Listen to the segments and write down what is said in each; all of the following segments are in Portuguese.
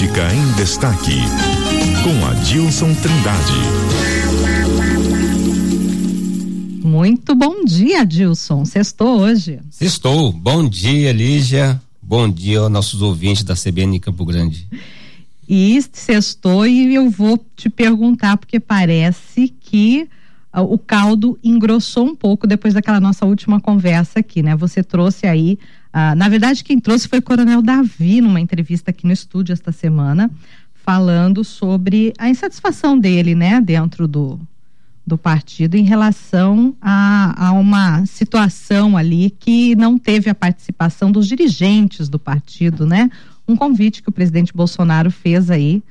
Política em Destaque, com Adilson Trindade. Muito bom dia, Adilson. Sextou hoje. Sextou. Bom dia, Lígia. Bom dia aos nossos ouvintes da CBN Campo Grande. E sextou e eu vou te perguntar, porque parece que uh, o caldo engrossou um pouco depois daquela nossa última conversa aqui, né? Você trouxe aí ah, na verdade, quem trouxe foi o Coronel Davi, numa entrevista aqui no estúdio esta semana, falando sobre a insatisfação dele, né, dentro do, do partido em relação a, a uma situação ali que não teve a participação dos dirigentes do partido, né? Um convite que o presidente Bolsonaro fez aí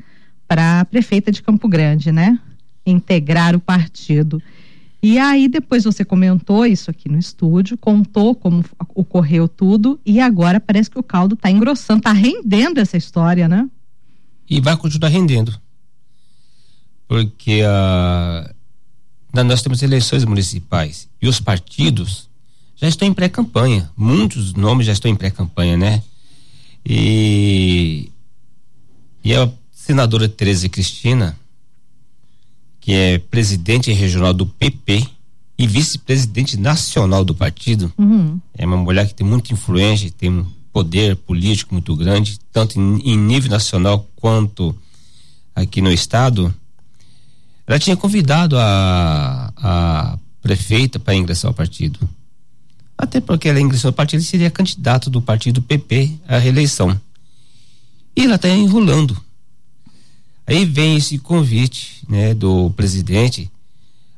para a prefeita de Campo Grande, né? Integrar o partido. E aí depois você comentou isso aqui no estúdio, contou como ocorreu tudo e agora parece que o caldo está engrossando, está rendendo essa história, né? E vai continuar rendendo. Porque uh, nós temos eleições municipais e os partidos já estão em pré-campanha. Muitos nomes já estão em pré-campanha, né? E, e a senadora Tereza Cristina que é presidente regional do PP e vice-presidente nacional do partido. Uhum. É uma mulher que tem muita influência, tem um poder político muito grande, tanto em, em nível nacional quanto aqui no estado. Ela tinha convidado a, a prefeita para ingressar ao partido. Até porque ela ingressou ao partido e seria candidato do partido PP à reeleição. E ela está enrolando Aí vem esse convite, né, do presidente.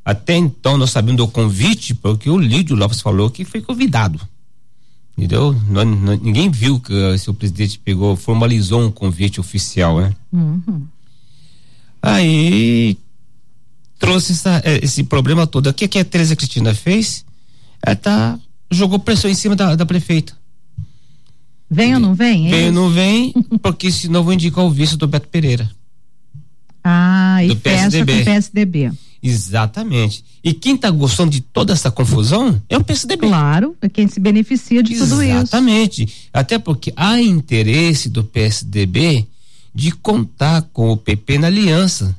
Até então nós sabemos do convite porque o Lídio Lopes falou que foi convidado. Entendeu? Não, não, ninguém viu que o presidente pegou, formalizou um convite oficial, né? Uhum. Aí trouxe essa, eh, esse problema todo. O que, que a Teresa Cristina fez? Ela tá, jogou pressão em cima da, da prefeita. Vem ou não vem? É vem ou não vem, porque senão vou indicar o vice do Beto Pereira. Ah, e PSDB. com o PSDB. Exatamente. E quem está gostando de toda essa confusão é o PSDB. Claro, é quem se beneficia de Exatamente. tudo isso. Exatamente. Até porque há interesse do PSDB de contar com o PP na aliança.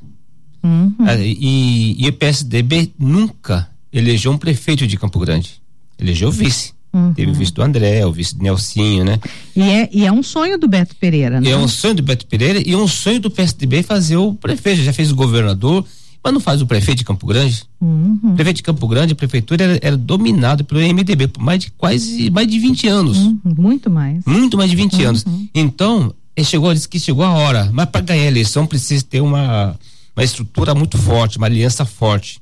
Uhum. Ah, e, e o PSDB nunca elegeu um prefeito de Campo Grande. Elegeu vice. Uhum. Teve o vice do André, o vice do Nelsinho, né? E é, e é um sonho do Beto Pereira, né? É um sonho do Beto Pereira e um sonho do PSDB fazer o prefeito. Já fez o governador, mas não faz o prefeito de Campo Grande. Uhum. O prefeito de Campo Grande, a prefeitura era, era, dominado pelo MDB por mais de quase mais de 20 anos. Uhum. Muito mais. Muito mais de 20 uhum. anos. Então, ele chegou, disse que chegou a hora, mas para ganhar a eleição precisa ter uma, uma estrutura muito forte, uma aliança forte.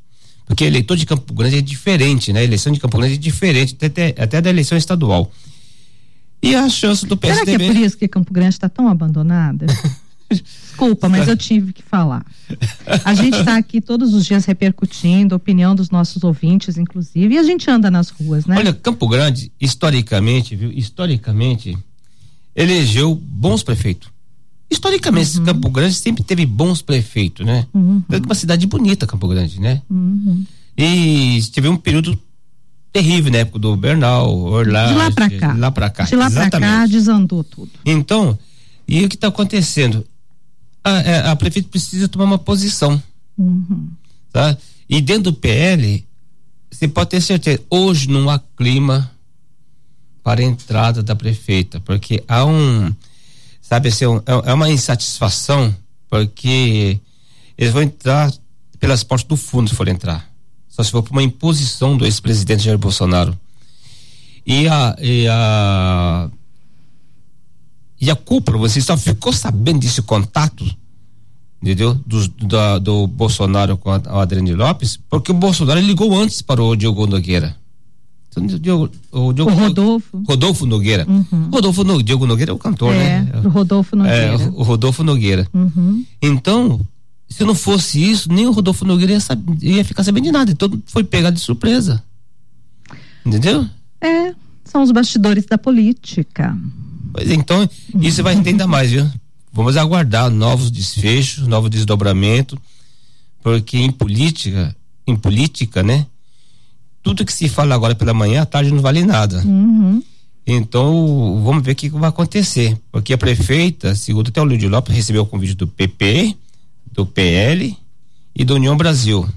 Porque eleitor de Campo Grande é diferente, né? A eleição de Campo Grande é diferente até, até da eleição estadual. E a chance do PSDB... Será que é por isso que Campo Grande está tão abandonada? Desculpa, mas eu tive que falar. A gente está aqui todos os dias repercutindo a opinião dos nossos ouvintes, inclusive, e a gente anda nas ruas, né? Olha, Campo Grande, historicamente, viu? Historicamente, elegeu bons prefeitos. Historicamente, uhum. Campo Grande sempre teve bons prefeitos, né? Uhum. É uma cidade bonita, Campo Grande, né? Uhum. E teve um período terrível na época do Bernal, Orlando. De lá pra cá. De lá pra cá. De lá pra cá desandou tudo. Então, e o que está acontecendo? A, a, é, a prefeita precisa tomar uma posição. Uhum. Tá? E dentro do PL, você pode ter certeza, hoje não há clima para a entrada da prefeita, porque há um sabe assim, é, é uma insatisfação porque eles vão entrar pelas portas do fundo se for entrar. Só se for por uma imposição do ex-presidente Jair Bolsonaro. E a e a e a culpa você só ficou sabendo desse contato entendeu? Do, do, do Bolsonaro com a, a Adriane Lopes porque o Bolsonaro ligou antes para o Diogo Nogueira então, Diogo, o, Diogo, o Rodolfo. Rodolfo Nogueira. Uhum. Rodolfo no, Diogo Nogueira é o cantor, é, né? O Rodolfo Nogueira. É, o, Rodolfo Nogueira. Uhum. Então, se não fosse isso, nem o Rodolfo Nogueira ia, saber, ia ficar sabendo de nada. Então foi pegado de surpresa. Entendeu? É, são os bastidores da política. Pois é, então, isso vai entender mais, viu? Vamos aguardar novos desfechos, novo desdobramento, porque em política, em política, né? Tudo que se fala agora pela manhã, à tarde não vale nada. Uhum. Então, vamos ver o que vai acontecer. Porque a prefeita, segundo até o Lídio Lopes, recebeu o convite do PP, do PL e da União Brasil.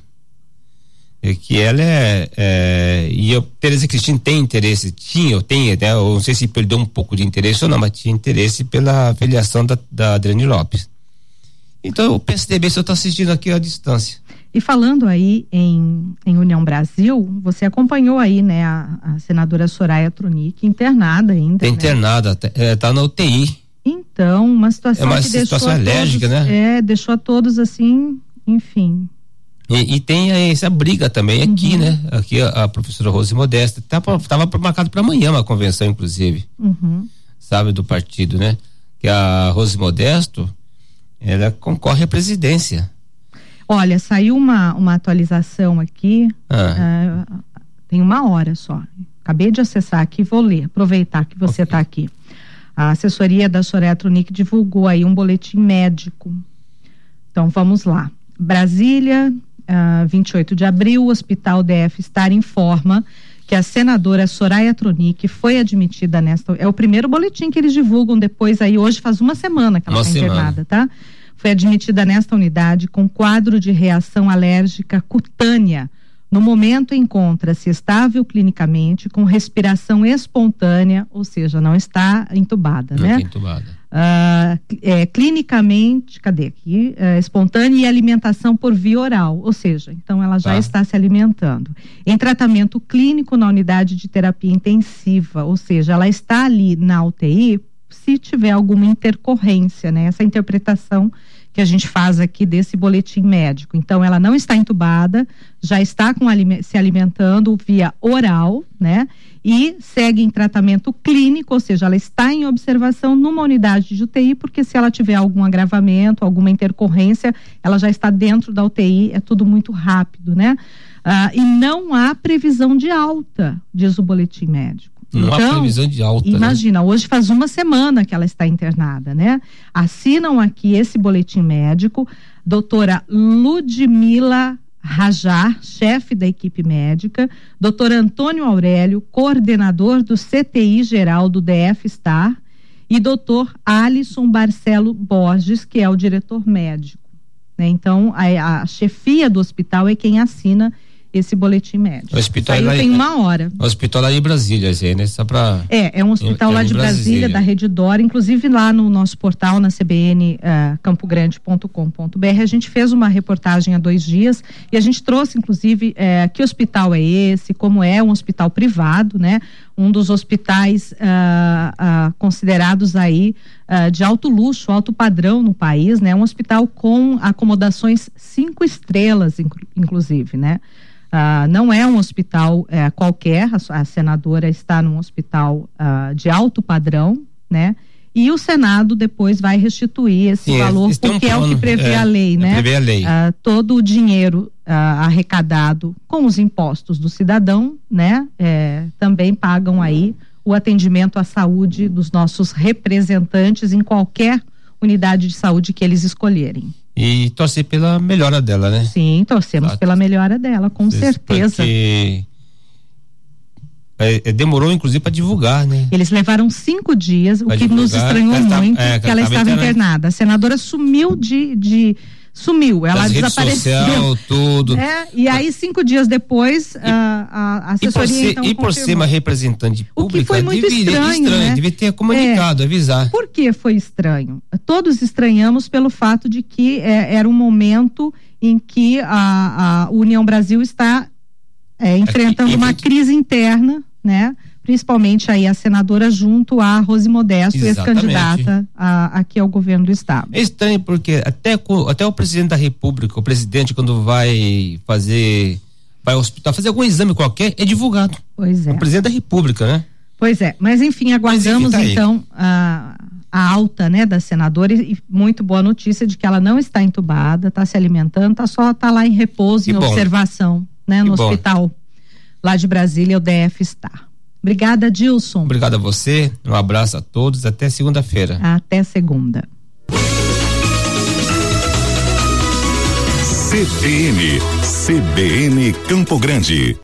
E que ela é, é e a Tereza Cristina tem interesse, tinha, tem, né, eu não sei se perdeu um pouco de interesse ou não, mas tinha interesse pela avaliação da, da Adriane Lopes. Então o PSDB só está assistindo aqui à distância. E falando aí em, em União Brasil, você acompanhou aí, né, a, a senadora Soraya Tronic, internada ainda. Tá né? internada, é, tá na UTI. Então, uma situação é uma situação alérgica, todos, né? É, deixou a todos assim, enfim. E, e tem essa briga também aqui, uhum. né? Aqui a, a, professora Rose Modesta estava tá, marcado para amanhã uma convenção, inclusive, uhum. sabe, do partido, né? Que a Rose Modesto, ela concorre à presidência. Olha, saiu uma, uma atualização aqui, ah. uh, tem uma hora só. Acabei de acessar aqui, vou ler, aproveitar que você está okay. aqui. A assessoria da Soraya Tronic divulgou aí um boletim médico. Então vamos lá. Brasília, uh, 28 de abril, o Hospital DF Estar informa que a senadora Soraya Tronic foi admitida nesta. É o primeiro boletim que eles divulgam depois aí, hoje faz uma semana que ela está internada, tá? Foi admitida nesta unidade com quadro de reação alérgica cutânea. No momento encontra-se estável clinicamente, com respiração espontânea, ou seja, não está entubada, não né? Entubada Uh, é, clinicamente, cadê aqui? É, espontânea e alimentação por via oral, ou seja, então ela já tá. está se alimentando. Em tratamento clínico na unidade de terapia intensiva, ou seja, ela está ali na UTI se tiver alguma intercorrência, né? Essa interpretação que a gente faz aqui desse boletim médico. Então, ela não está entubada, já está com, se alimentando via oral, né? E segue em tratamento clínico, ou seja, ela está em observação numa unidade de UTI, porque se ela tiver algum agravamento, alguma intercorrência, ela já está dentro da UTI, é tudo muito rápido, né? Ah, e não há previsão de alta, diz o boletim médico. Não então, há previsão de alta. Né? Imagina, né? hoje faz uma semana que ela está internada, né? Assinam aqui esse boletim médico, doutora Ludmila Rajar, chefe da equipe médica, doutor Antônio Aurélio, coordenador do CTI geral do DF Star, e doutor Alisson Barcelo Borges, que é o diretor médico. Né? Então, a, a chefia do hospital é quem assina esse boletim médico. O hospital Saiu tem uma hora. O hospital lá de Brasília, assim, né? Só pra... É, é um hospital lá de Brasília, Brasília, da Rede Dora, inclusive lá no nosso portal, na cbn uh, eh, campogrande.com.br, a gente fez uma reportagem há dois dias e a gente trouxe, inclusive, uh, que hospital é esse, como é um hospital privado, né? Um dos hospitais uh, considerados aí de alto luxo, alto padrão no país, né? Um hospital com acomodações cinco estrelas, inclusive, né? Não é um hospital uh, qualquer, a, a, senadora está num hospital de alto padrão, né? E o Senado depois vai restituir esse Sim, valor, porque um é o que prevê é, a lei, né? Prevê a lei. Ah, todo o dinheiro arrecadado com os impostos do cidadão, né? É, também pagam aí o atendimento à saúde dos nossos representantes em qualquer unidade de saúde que eles escolherem e torcer pela melhora dela, né? Sim, torcemos Exato. pela melhora dela, com certeza. Porque é, é, demorou inclusive para divulgar, né? Eles levaram cinco dias, pra o que divulgar, nos estranhou muito, é, que ela, estava internada. A senadora sumiu de, de sumiu, ela desapareceu. Social, tudo. É, e aí cinco dias depois e, a, a assessoria e por, ser, então, e por ser uma representante pública, o que foi muito deveria, estranho, estranho né? devia ter comunicado, é, avisar. Por que foi estranho? Todos estranhamos pelo fato de que é, era um momento em que a, a União Brasil está é, enfrentando Aqui, uma crise interna, né? principalmente aí a senadora junto a Rose Modesto, ex-candidata aqui ao governo do estado. É estranho porque até, até o presidente da república, o presidente quando vai fazer, vai ao hospital, fazer algum exame qualquer, é divulgado. Pois é. O presidente da república, né? Pois é, mas enfim, aguardamos mas, enfim, tá então a, a alta, né, da senadora e, e, muito boa notícia de que ela não está entubada, está se alimentando, tá só tá lá em repouso, em observação, né, no hospital lá de Brasília, o DF está. Obrigada, Dilson. Obrigado a você. Um abraço a todos. Até segunda-feira. Até segunda. CBN, CBN Campo Grande.